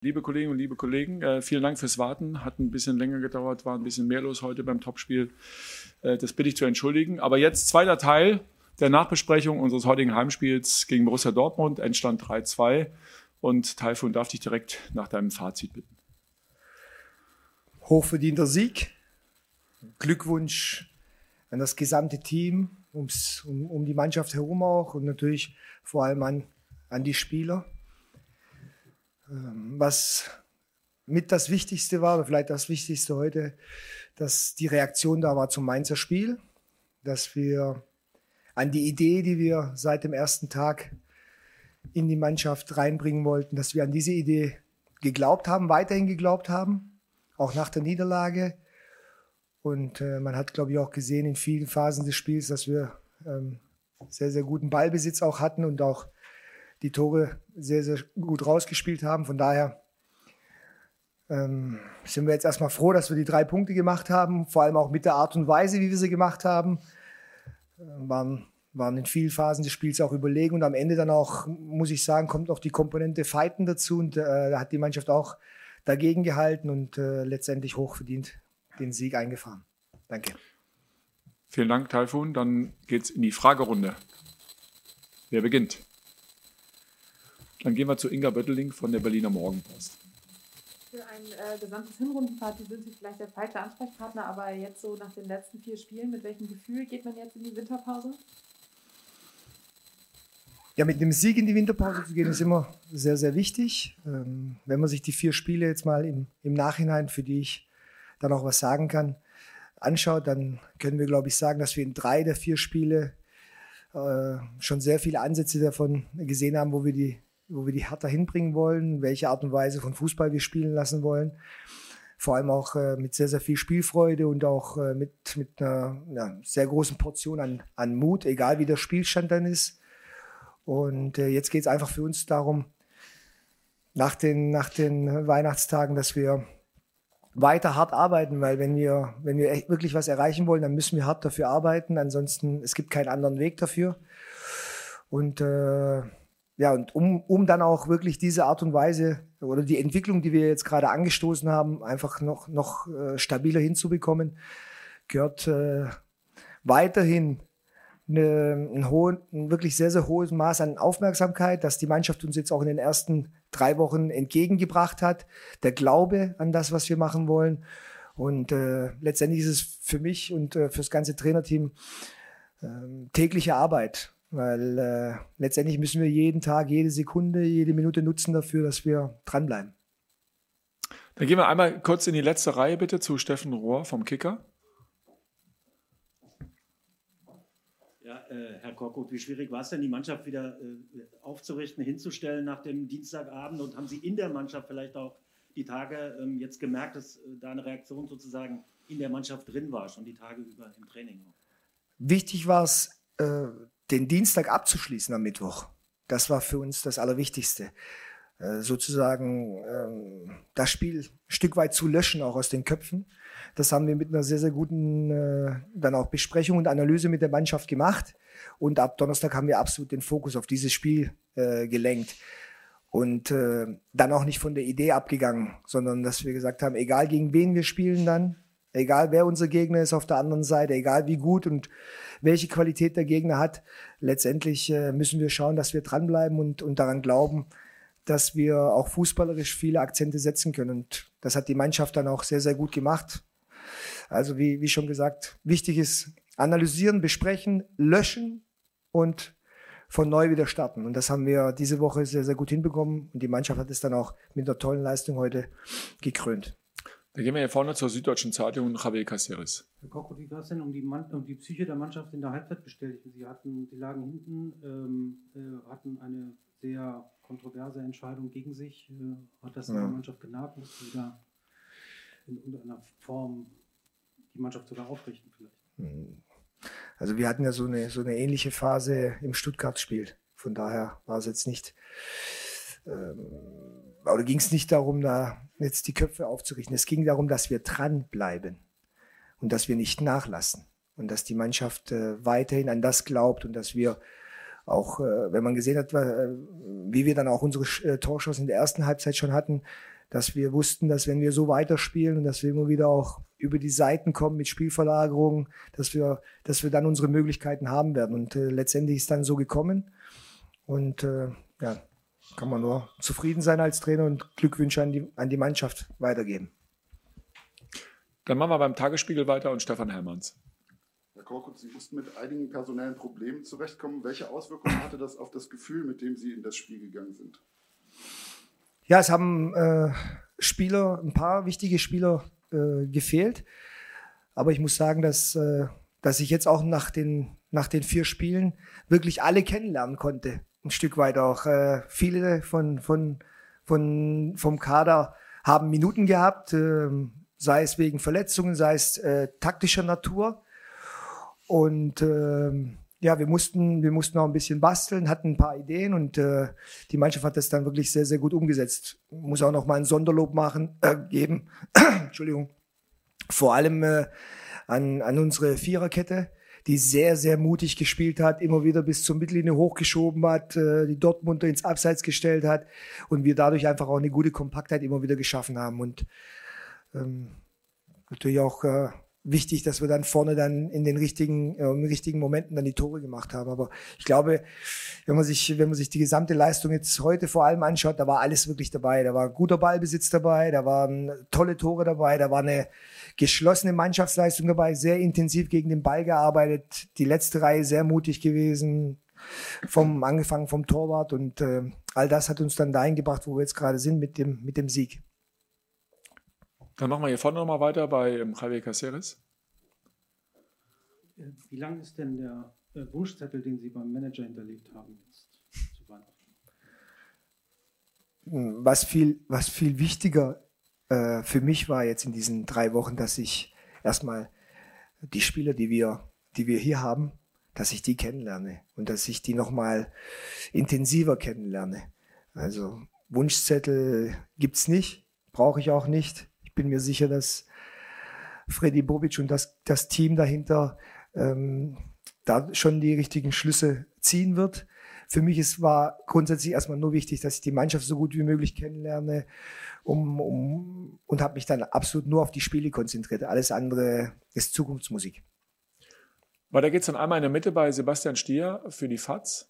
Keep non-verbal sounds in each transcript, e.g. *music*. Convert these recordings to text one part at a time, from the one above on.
Liebe Kolleginnen und liebe Kollegen, äh, vielen Dank fürs Warten. Hat ein bisschen länger gedauert, war ein bisschen mehr los heute beim Topspiel. Äh, das bitte ich zu entschuldigen. Aber jetzt zweiter Teil der Nachbesprechung unseres heutigen Heimspiels gegen Borussia Dortmund. Endstand 3-2. Und Taifun darf dich direkt nach deinem Fazit bitten. Hochverdienter Sieg. Glückwunsch an das gesamte Team, ums, um, um die Mannschaft herum auch und natürlich vor allem an, an die Spieler. Ähm, was mit das Wichtigste war, oder vielleicht das Wichtigste heute, dass die Reaktion da war zum Mainzer Spiel, dass wir an die Idee, die wir seit dem ersten Tag in die Mannschaft reinbringen wollten, dass wir an diese Idee geglaubt haben, weiterhin geglaubt haben, auch nach der Niederlage. Und äh, man hat, glaube ich, auch gesehen in vielen Phasen des Spiels, dass wir ähm, sehr, sehr guten Ballbesitz auch hatten und auch die Tore sehr, sehr gut rausgespielt haben. Von daher ähm, sind wir jetzt erstmal froh, dass wir die drei Punkte gemacht haben, vor allem auch mit der Art und Weise, wie wir sie gemacht haben. Äh, waren, waren in vielen Phasen des Spiels auch überlegen und am Ende dann auch, muss ich sagen, kommt auch die Komponente Fighten dazu und äh, da hat die Mannschaft auch dagegen gehalten und äh, letztendlich hochverdient den Sieg eingefahren. Danke. Vielen Dank, Taifun. Dann geht es in die Fragerunde. Wer beginnt? Dann gehen wir zu Inga Bötteling von der Berliner Morgenpost. Für ein äh, gesamtes Hinrundenparty sind Sie vielleicht der falsche Ansprechpartner, aber jetzt so nach den letzten vier Spielen, mit welchem Gefühl geht man jetzt in die Winterpause? Ja, mit dem Sieg in die Winterpause zu gehen, ist immer sehr, sehr wichtig. Ähm, wenn man sich die vier Spiele jetzt mal im, im Nachhinein, für die ich dann auch was sagen kann, anschaut, dann können wir, glaube ich, sagen, dass wir in drei der vier Spiele äh, schon sehr viele Ansätze davon gesehen haben, wo wir die wo wir die Hertha hinbringen wollen, welche Art und Weise von Fußball wir spielen lassen wollen. Vor allem auch äh, mit sehr, sehr viel Spielfreude und auch äh, mit, mit einer ja, sehr großen Portion an, an Mut, egal wie der Spielstand dann ist. Und äh, jetzt geht es einfach für uns darum, nach den, nach den Weihnachtstagen, dass wir weiter hart arbeiten, weil wenn wir, wenn wir wirklich was erreichen wollen, dann müssen wir hart dafür arbeiten. Ansonsten, es gibt keinen anderen Weg dafür. Und äh, ja, und um, um dann auch wirklich diese Art und Weise oder die Entwicklung, die wir jetzt gerade angestoßen haben, einfach noch, noch äh, stabiler hinzubekommen, gehört äh, weiterhin eine, ein, hohen, ein wirklich sehr, sehr hohes Maß an Aufmerksamkeit, dass die Mannschaft uns jetzt auch in den ersten drei Wochen entgegengebracht hat. Der Glaube an das, was wir machen wollen. Und äh, letztendlich ist es für mich und äh, für das ganze Trainerteam äh, tägliche Arbeit. Weil äh, letztendlich müssen wir jeden Tag, jede Sekunde, jede Minute nutzen dafür, dass wir dranbleiben. Dann gehen wir einmal kurz in die letzte Reihe bitte zu Steffen Rohr vom Kicker. Ja, äh, Herr Korkut, wie schwierig war es denn, die Mannschaft wieder äh, aufzurichten, hinzustellen nach dem Dienstagabend? Und haben Sie in der Mannschaft vielleicht auch die Tage ähm, jetzt gemerkt, dass äh, da eine Reaktion sozusagen in der Mannschaft drin war, schon die Tage über im Training? Wichtig war es, äh, den Dienstag abzuschließen am Mittwoch. Das war für uns das Allerwichtigste. Äh, sozusagen ähm, das Spiel ein Stück weit zu löschen, auch aus den Köpfen. Das haben wir mit einer sehr, sehr guten äh, dann auch Besprechung und Analyse mit der Mannschaft gemacht. Und ab Donnerstag haben wir absolut den Fokus auf dieses Spiel äh, gelenkt. Und dann auch nicht von der Idee abgegangen, sondern dass wir gesagt haben, egal gegen wen wir spielen dann, egal wer unser Gegner ist auf der anderen Seite, egal wie gut und welche Qualität der Gegner hat. Letztendlich äh, müssen wir schauen, dass wir dranbleiben und, und daran glauben, dass wir auch fußballerisch viele Akzente setzen können. Und das hat die Mannschaft dann auch sehr, sehr gut gemacht. Also wie, wie schon gesagt, wichtig ist analysieren, besprechen, löschen und von neu wieder starten. Und das haben wir diese Woche sehr, sehr gut hinbekommen. Und die Mannschaft hat es dann auch mit einer tollen Leistung heute gekrönt. Dann gehen wir hier vorne zur Süddeutschen Zeitung und Javier Caceres. Herr Koch, wie war es denn um die, Mann, um die Psyche der Mannschaft in der Halbzeit bestellt? Sie hatten, sie lagen hinten, ähm, äh, hatten eine sehr kontroverse Entscheidung gegen sich. Äh, hat das ja. die Mannschaft genagt? Musste sie da in irgendeiner Form die Mannschaft sogar aufrichten vielleicht? Hm. Also wir hatten ja so eine, so eine ähnliche Phase im Stuttgart-Spiel. Von daher war es jetzt nicht ähm, oder ging es nicht darum, da jetzt die Köpfe aufzurichten. Es ging darum, dass wir dranbleiben und dass wir nicht nachlassen und dass die Mannschaft äh, weiterhin an das glaubt und dass wir auch äh, wenn man gesehen hat, äh, wie wir dann auch unsere äh, Torschuss in der ersten Halbzeit schon hatten, dass wir wussten, dass wenn wir so weiterspielen und dass wir immer wieder auch über die Seiten kommen mit Spielverlagerungen, dass wir, dass wir dann unsere Möglichkeiten haben werden. Und äh, letztendlich ist dann so gekommen. Und äh, ja, kann man nur zufrieden sein als Trainer und Glückwünsche an die, an die Mannschaft weitergeben. Dann machen wir beim Tagesspiegel weiter und Stefan Hermanns. Herr Korkut, Sie mussten mit einigen personellen Problemen zurechtkommen. Welche Auswirkungen hatte das auf das Gefühl, mit dem Sie in das Spiel gegangen sind? Ja, es haben äh, Spieler, ein paar wichtige Spieler äh, gefehlt. Aber ich muss sagen, dass, äh, dass ich jetzt auch nach den, nach den vier Spielen wirklich alle kennenlernen konnte. Ein Stück weit auch. Äh, viele von, von, von, vom Kader haben Minuten gehabt, äh, sei es wegen Verletzungen, sei es äh, taktischer Natur. Und äh, ja, wir mussten, wir mussten auch ein bisschen basteln, hatten ein paar Ideen und äh, die Mannschaft hat das dann wirklich sehr, sehr gut umgesetzt. Muss auch noch mal ein Sonderlob machen, äh, geben. *coughs* Entschuldigung. Vor allem äh, an, an unsere Viererkette, die sehr, sehr mutig gespielt hat, immer wieder bis zur Mittellinie hochgeschoben hat, äh, die Dortmunder ins Abseits gestellt hat und wir dadurch einfach auch eine gute Kompaktheit immer wieder geschaffen haben. Und ähm, natürlich auch äh, wichtig, dass wir dann vorne dann in den richtigen, äh, in richtigen Momenten dann die Tore gemacht haben. Aber ich glaube, wenn man sich, wenn man sich die gesamte Leistung jetzt heute vor allem anschaut, da war alles wirklich dabei. Da war guter Ballbesitz dabei, da waren tolle Tore dabei, da war eine geschlossene Mannschaftsleistung dabei, sehr intensiv gegen den Ball gearbeitet, die letzte Reihe sehr mutig gewesen, vom angefangen vom Torwart und äh, all das hat uns dann dahin gebracht, wo wir jetzt gerade sind mit dem mit dem Sieg. Dann machen wir hier vorne nochmal weiter bei ähm, Javier Caceres. Äh, wie lang ist denn der äh, Wunschzettel, den Sie beim Manager hinterlegt haben, jetzt zu Weihnachten? Was viel, was viel wichtiger äh, für mich war jetzt in diesen drei Wochen, dass ich erstmal die Spieler, die wir, die wir hier haben, dass ich die kennenlerne und dass ich die nochmal intensiver kennenlerne. Also Wunschzettel gibt's nicht, brauche ich auch nicht bin mir sicher, dass Freddy Bobic und das, das Team dahinter ähm, da schon die richtigen Schlüsse ziehen wird. Für mich ist, war grundsätzlich erstmal nur wichtig, dass ich die Mannschaft so gut wie möglich kennenlerne um, um, und habe mich dann absolut nur auf die Spiele konzentriert. Alles andere ist Zukunftsmusik. Weiter geht's dann einmal in der Mitte bei Sebastian Stier für die FATS.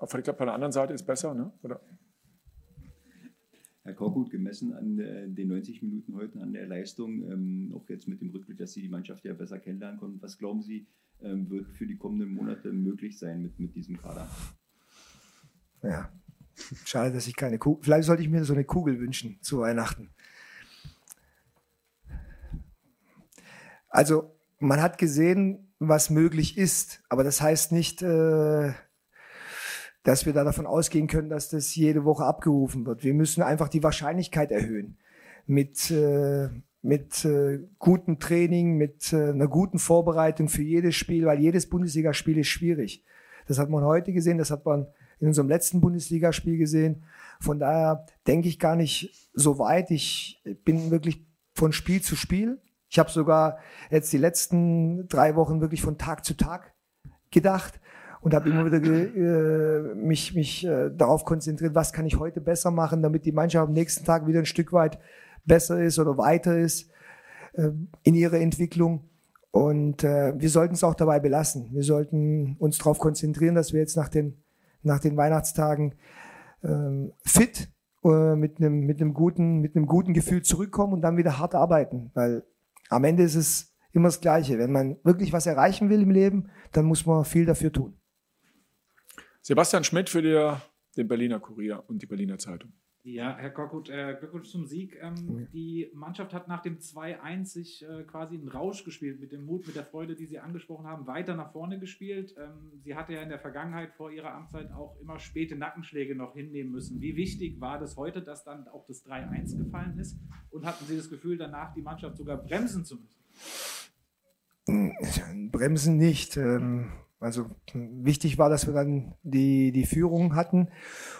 Ich glaube, von der anderen Seite ist besser, ne? Oder? Herr Korkut, gemessen an äh, den 90 Minuten heute, an der Leistung, ähm, auch jetzt mit dem Rückblick, dass Sie die Mannschaft ja besser kennenlernen konnten, was glauben Sie, ähm, wird für die kommenden Monate möglich sein mit, mit diesem Kader? Ja, schade, dass ich keine Kugel. Vielleicht sollte ich mir so eine Kugel wünschen zu Weihnachten. Also, man hat gesehen, was möglich ist, aber das heißt nicht, äh, dass wir da davon ausgehen können, dass das jede Woche abgerufen wird. Wir müssen einfach die Wahrscheinlichkeit erhöhen mit, äh, mit äh, gutem Training, mit äh, einer guten Vorbereitung für jedes Spiel, weil jedes Bundesligaspiel ist schwierig. Das hat man heute gesehen, das hat man in unserem letzten Bundesligaspiel gesehen. Von daher denke ich gar nicht so weit. Ich bin wirklich von Spiel zu Spiel. Ich habe sogar jetzt die letzten drei Wochen wirklich von Tag zu Tag gedacht und habe immer wieder äh, mich, mich äh, darauf konzentriert, was kann ich heute besser machen, damit die Mannschaft am nächsten Tag wieder ein Stück weit besser ist oder weiter ist äh, in ihrer Entwicklung. Und äh, wir sollten es auch dabei belassen. Wir sollten uns darauf konzentrieren, dass wir jetzt nach den, nach den Weihnachtstagen äh, fit äh, mit einem mit einem guten mit einem guten Gefühl zurückkommen und dann wieder hart arbeiten, weil am Ende ist es immer das Gleiche. Wenn man wirklich was erreichen will im Leben, dann muss man viel dafür tun. Sebastian Schmidt für die, den Berliner Kurier und die Berliner Zeitung. Ja, Herr Korkut, äh, Glückwunsch zum Sieg. Ähm, die Mannschaft hat nach dem 2-1 sich äh, quasi einen Rausch gespielt, mit dem Mut, mit der Freude, die Sie angesprochen haben, weiter nach vorne gespielt. Ähm, sie hatte ja in der Vergangenheit vor ihrer Amtszeit auch immer späte Nackenschläge noch hinnehmen müssen. Wie wichtig war das heute, dass dann auch das 3-1 gefallen ist? Und hatten Sie das Gefühl, danach die Mannschaft sogar bremsen zu müssen? Bremsen nicht. Ähm also wichtig war, dass wir dann die, die Führung hatten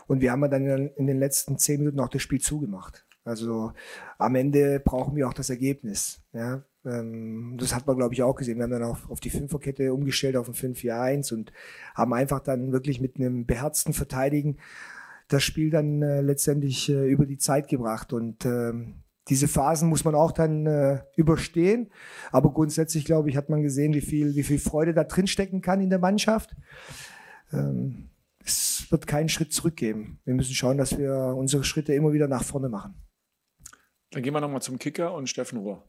und wir haben dann in den letzten zehn Minuten auch das Spiel zugemacht. Also am Ende brauchen wir auch das Ergebnis. Ja? Ähm, das hat man, glaube ich, auch gesehen. Wir haben dann auch auf die Fünferkette umgestellt, auf ein 5-4-1 und haben einfach dann wirklich mit einem beherzten Verteidigen das Spiel dann äh, letztendlich äh, über die Zeit gebracht. Und ähm, diese Phasen muss man auch dann äh, überstehen. Aber grundsätzlich, glaube ich, hat man gesehen, wie viel, wie viel Freude da drin stecken kann in der Mannschaft. Ähm, es wird keinen Schritt zurückgeben. Wir müssen schauen, dass wir unsere Schritte immer wieder nach vorne machen. Dann gehen wir nochmal zum Kicker und Steffen Rohr.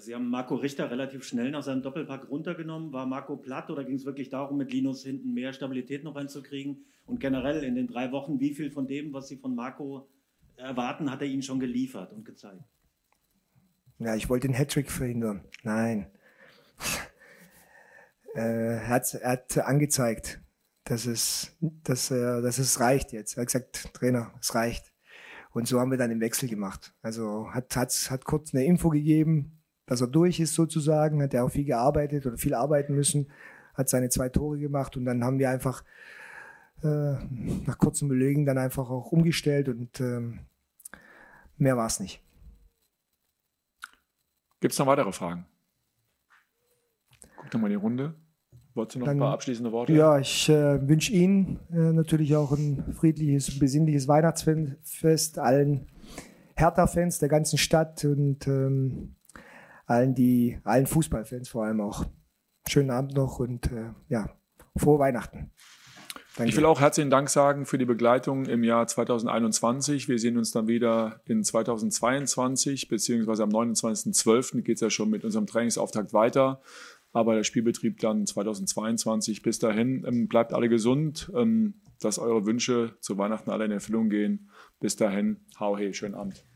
Sie haben Marco Richter relativ schnell nach seinem Doppelpack runtergenommen. War Marco platt oder ging es wirklich darum, mit Linus hinten mehr Stabilität noch reinzukriegen? Und generell in den drei Wochen, wie viel von dem, was Sie von Marco erwarten, hat er Ihnen schon geliefert und gezeigt? Ja, ich wollte den Hattrick verhindern. Nein. äh, er, hat, er hat angezeigt, dass es, dass, dass es reicht jetzt. Er hat gesagt, Trainer, es reicht. Und so haben wir dann den Wechsel gemacht. Also hat, hat, hat kurz eine Info gegeben, dass er durch ist sozusagen, hat er auch viel gearbeitet oder viel arbeiten müssen, hat seine zwei Tore gemacht und dann haben wir einfach äh, nach kurzem Belegen dann einfach auch umgestellt und ähm, mehr war es nicht. Gibt es noch weitere Fragen? Guck doch mal die Runde. Wolltest du noch dann, ein paar abschließende Worte? Ja, ich äh, wünsche Ihnen äh, natürlich auch ein friedliches, besinnliches Weihnachtsfest, allen Hertha-Fans der ganzen Stadt und ähm, allen, die, allen Fußballfans vor allem auch. Schönen Abend noch und äh, ja, frohe Weihnachten. Danke. Ich will auch herzlichen Dank sagen für die Begleitung im Jahr 2021. Wir sehen uns dann wieder in 2022, beziehungsweise am 29.12. geht es ja schon mit unserem Trainingsauftakt weiter. Aber der Spielbetrieb dann 2022. Bis dahin, ähm, bleibt alle gesund, ähm, dass eure Wünsche zu Weihnachten alle in Erfüllung gehen. Bis dahin, hau hey, schönen Abend.